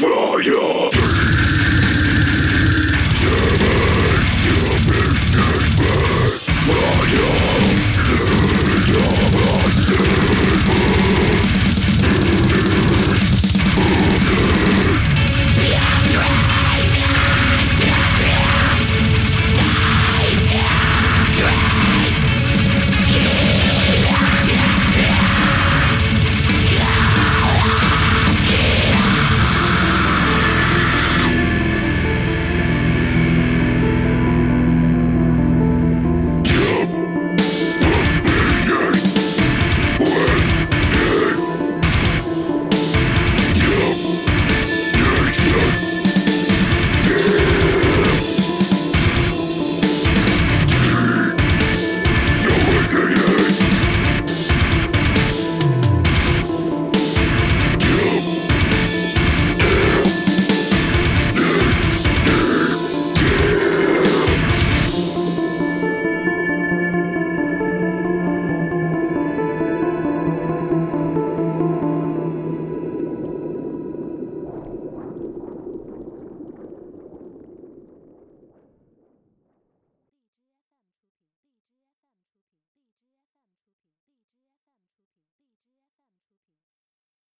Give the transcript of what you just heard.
Employer